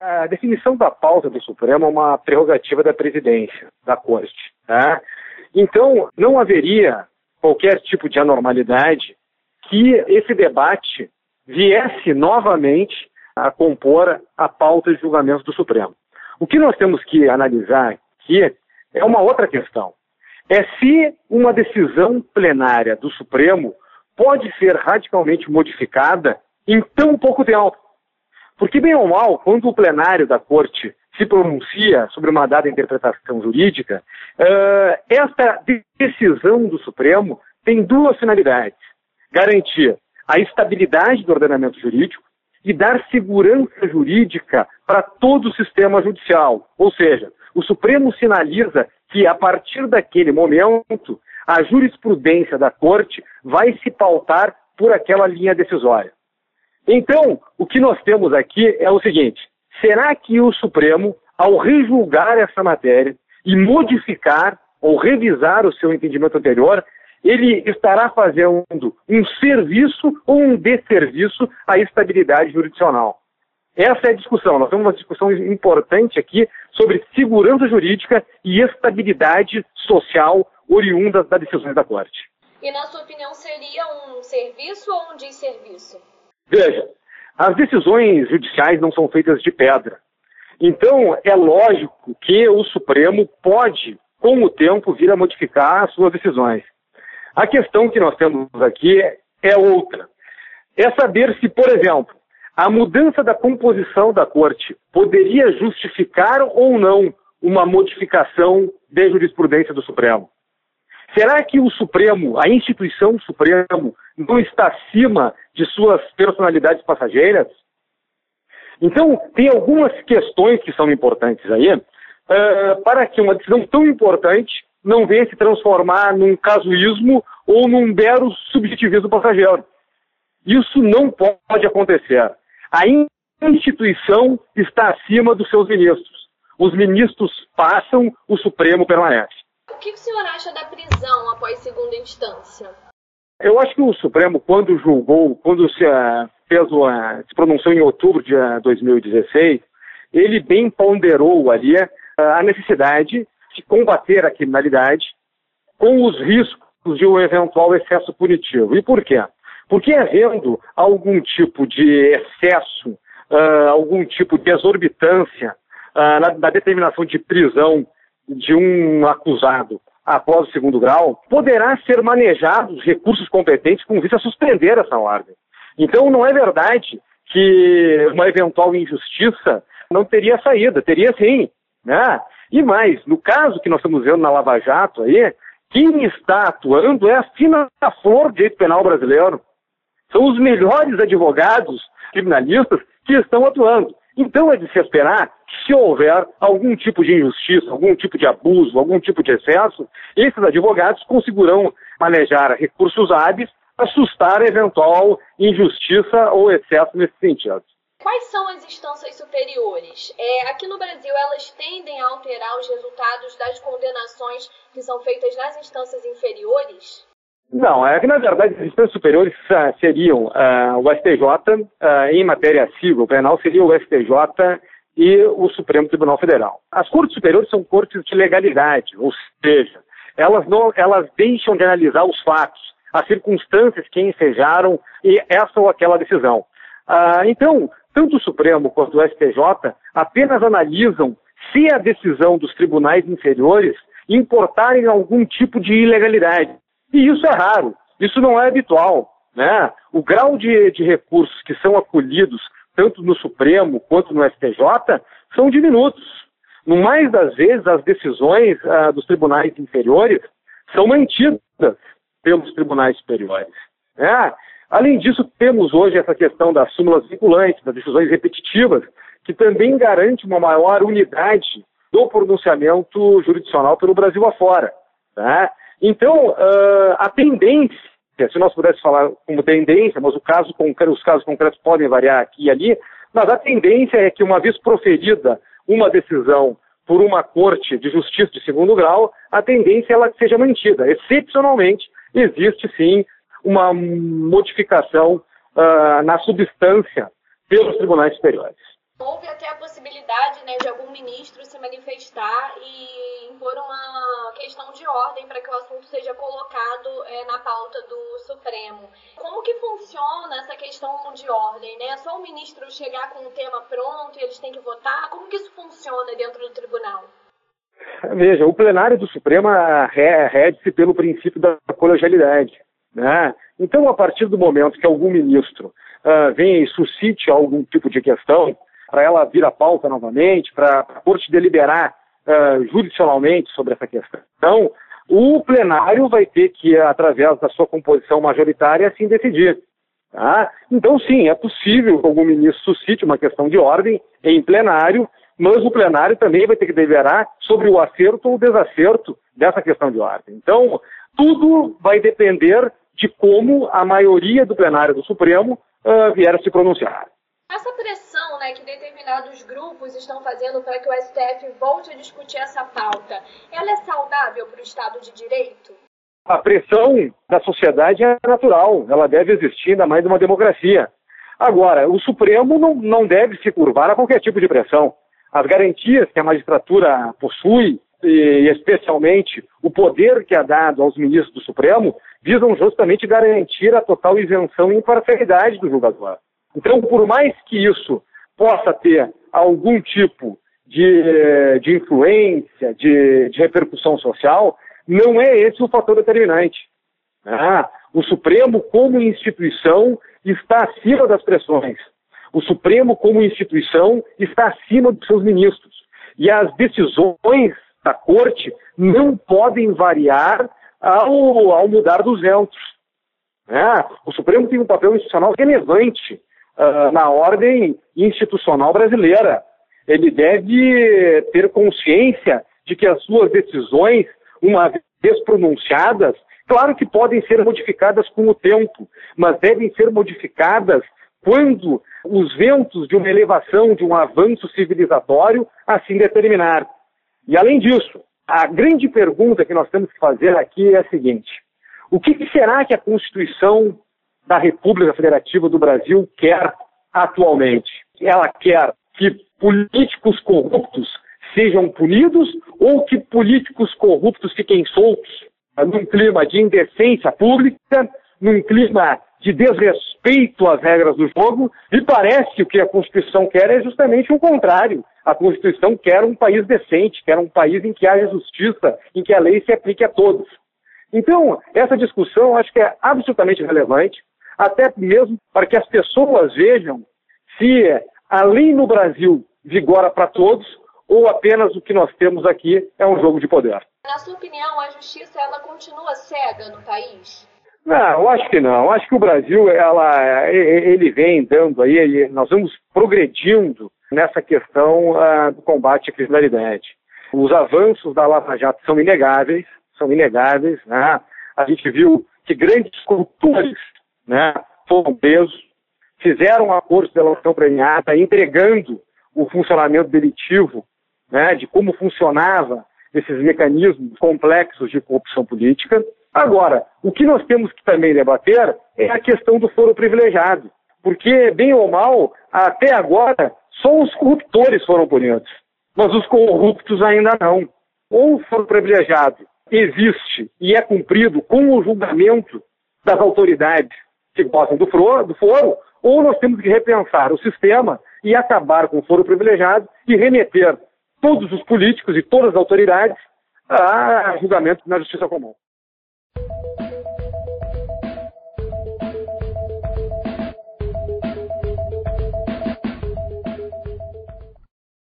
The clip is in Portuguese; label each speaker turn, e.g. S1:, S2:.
S1: A definição da pauta do Supremo é uma prerrogativa da presidência, da Corte. Tá? Então, não haveria qualquer tipo de anormalidade que esse debate viesse novamente a compor a pauta de julgamento do Supremo. O que nós temos que analisar aqui é uma outra questão. É se uma decisão plenária do Supremo pode ser radicalmente modificada em tão pouco tempo. Porque, bem ou mal, quando o plenário da Corte se pronuncia sobre uma dada interpretação jurídica, uh, esta decisão do Supremo tem duas finalidades: garantir a estabilidade do ordenamento jurídico e dar segurança jurídica para todo o sistema judicial. Ou seja, o Supremo sinaliza que, a partir daquele momento, a jurisprudência da Corte vai se pautar por aquela linha decisória. Então, o que nós temos aqui é o seguinte: será que o Supremo, ao rejulgar essa matéria e modificar ou revisar o seu entendimento anterior, ele estará fazendo um serviço ou um desserviço à estabilidade jurisdicional. Essa é a discussão. Nós temos uma discussão importante aqui sobre segurança jurídica e estabilidade social oriundas das decisões da Corte.
S2: E, na sua opinião, seria um serviço ou um desserviço?
S1: Veja, as decisões judiciais não são feitas de pedra. Então, é lógico que o Supremo pode, com o tempo, vir a modificar as suas decisões. A questão que nós temos aqui é outra. É saber se, por exemplo, a mudança da composição da corte poderia justificar ou não uma modificação de jurisprudência do Supremo. Será que o Supremo, a instituição Supremo, não está acima de suas personalidades passageiras? Então, tem algumas questões que são importantes aí, uh, para que uma decisão tão importante não venha se transformar num casuísmo ou num mero subjetivismo passageiro. Isso não pode acontecer. A instituição está acima dos seus ministros. Os ministros passam, o Supremo permanece.
S2: O que o senhor acha da prisão após segunda instância?
S1: Eu acho que o Supremo, quando julgou, quando se, uh, fez, uh, se pronunciou em outubro de 2016, ele bem ponderou ali uh, a necessidade de combater a criminalidade com os riscos de um eventual excesso punitivo. E por quê? Porque havendo algum tipo de excesso, uh, algum tipo de exorbitância uh, na, na determinação de prisão de um acusado após o segundo grau, poderá ser manejados recursos competentes com vista a suspender essa ordem. Então não é verdade que uma eventual injustiça não teria saída, teria sim. Né? E mais, no caso que nós estamos vendo na Lava Jato aí, quem está atuando é a fina flor do direito penal brasileiro. São os melhores advogados criminalistas que estão atuando. Então é de se esperar que, se houver algum tipo de injustiça, algum tipo de abuso, algum tipo de excesso, esses advogados conseguirão manejar recursos hábeis para assustar eventual injustiça ou excesso nesse sentido.
S2: Quais são as instâncias superiores? É, aqui no Brasil, elas tendem a alterar os resultados das condenações que são feitas nas instâncias inferiores?
S1: Não, é que na verdade as instâncias superiores uh, seriam uh, o STJ, ah, em matéria civil penal, seria o STJ e o Supremo Tribunal Federal. As cortes superiores são cortes de legalidade, ou seja, elas, não, elas deixam de analisar os fatos, as circunstâncias que ensejaram essa ou aquela decisão. então, tanto o Supremo quanto o STJ apenas analisam se a decisão dos tribunais inferiores importarem algum tipo de ilegalidade. E isso é raro, isso não é habitual. Né? O grau de, de recursos que são acolhidos, tanto no Supremo quanto no STJ, são diminutos. No mais das vezes, as decisões ah, dos tribunais inferiores são mantidas pelos tribunais superiores. Né? Além disso, temos hoje essa questão das súmulas vinculantes, das decisões repetitivas, que também garante uma maior unidade do pronunciamento jurisdicional pelo Brasil afora. Tá? Então, uh, a tendência, se nós pudéssemos falar como tendência, mas caso, os casos concretos podem variar aqui e ali, mas a tendência é que, uma vez proferida uma decisão por uma corte de justiça de segundo grau, a tendência é ela seja mantida. Excepcionalmente, existe sim uma modificação uh, na substância pelos tribunais superiores.
S2: Houve até a possibilidade né, de algum ministro se manifestar e impor uma questão de ordem para que o assunto seja colocado é, na pauta do Supremo. Como que funciona essa questão de ordem? Né? É só o ministro chegar com o tema pronto e eles têm que votar? Como que isso funciona dentro do tribunal?
S1: Veja, o plenário do Supremo rege-se pelo princípio da colegialidade. Né? Então, a partir do momento que algum ministro uh, venha e suscite algum tipo de questão, para ela vir à pauta novamente, para a Corte deliberar uh, judicialmente sobre essa questão. Então, o plenário vai ter que, através da sua composição majoritária, assim decidir. Tá? Então, sim, é possível que algum ministro suscite uma questão de ordem em plenário, mas o plenário também vai ter que deliberar sobre o acerto ou desacerto dessa questão de ordem. Então, tudo vai depender de como a maioria do plenário do Supremo uh, vier a se pronunciar.
S2: Essa pressão né, que determinados grupos estão fazendo para que o STF volte a discutir essa pauta, ela é saudável para o Estado de Direito?
S1: A pressão da sociedade é natural, ela deve existir, ainda mais numa democracia. Agora, o Supremo não, não deve se curvar a qualquer tipo de pressão. As garantias que a magistratura possui, e especialmente o poder que é dado aos ministros do Supremo, visam justamente garantir a total isenção e imparcialidade do julgador. Então, por mais que isso possa ter algum tipo de, de influência, de, de, repercussão social, não é esse o fator determinante. Ah, o Supremo, como instituição, está acima das pressões. O Supremo, como instituição, está acima dos seus ministros. E as decisões da Corte não podem variar ao, ao mudar dos ventos. Ah, o Supremo tem um papel institucional relevante uh, na ordem institucional brasileira. Ele deve ter consciência de que as suas decisões, uma vez pronunciadas, claro que podem ser modificadas com o tempo, mas devem ser modificadas quando os ventos de uma elevação, de um avanço civilizatório assim determinar. E além disso, a grande pergunta que nós temos que fazer aqui é a seguinte: o que será que a Constituição da República Federativa do Brasil quer atualmente. Ela quer que políticos corruptos sejam punidos ou que políticos corruptos fiquem soltos num clima de indecência pública, num clima de desrespeito às regras do jogo, e parece que o que a Constituição quer é justamente o contrário. A Constituição quer um país decente, quer um país em que haja justiça, em que a lei se aplique a todos. Então, essa discussão acho que é absolutamente relevante até mesmo para que as pessoas vejam se a lei no Brasil vigora para todos ou apenas o que nós temos aqui é um jogo de poder.
S2: Na sua opinião, a justiça ela continua cega no país?
S1: Não, eu acho que não. Eu acho que o Brasil, ela, ele vem dando aí, nós vamos progredindo nessa questão uh, do combate à criminalidade. Os avanços da Lava Jato são inegáveis, são inegáveis. Né? A gente viu que grandes culturas né, foram presos, fizeram a força de delação premiada, entregando o funcionamento delitivo, né, de como funcionava esses mecanismos complexos de corrupção política. Agora, o que nós temos que também debater é a questão do foro privilegiado, porque, bem ou mal, até agora, só os corruptores foram punidos, mas os corruptos ainda não. Ou o foro privilegiado existe e é cumprido com o julgamento das autoridades que gostam do foro, do foro, ou nós temos que repensar o sistema e acabar com o foro privilegiado e remeter todos os políticos e todas as autoridades a julgamento na justiça comum.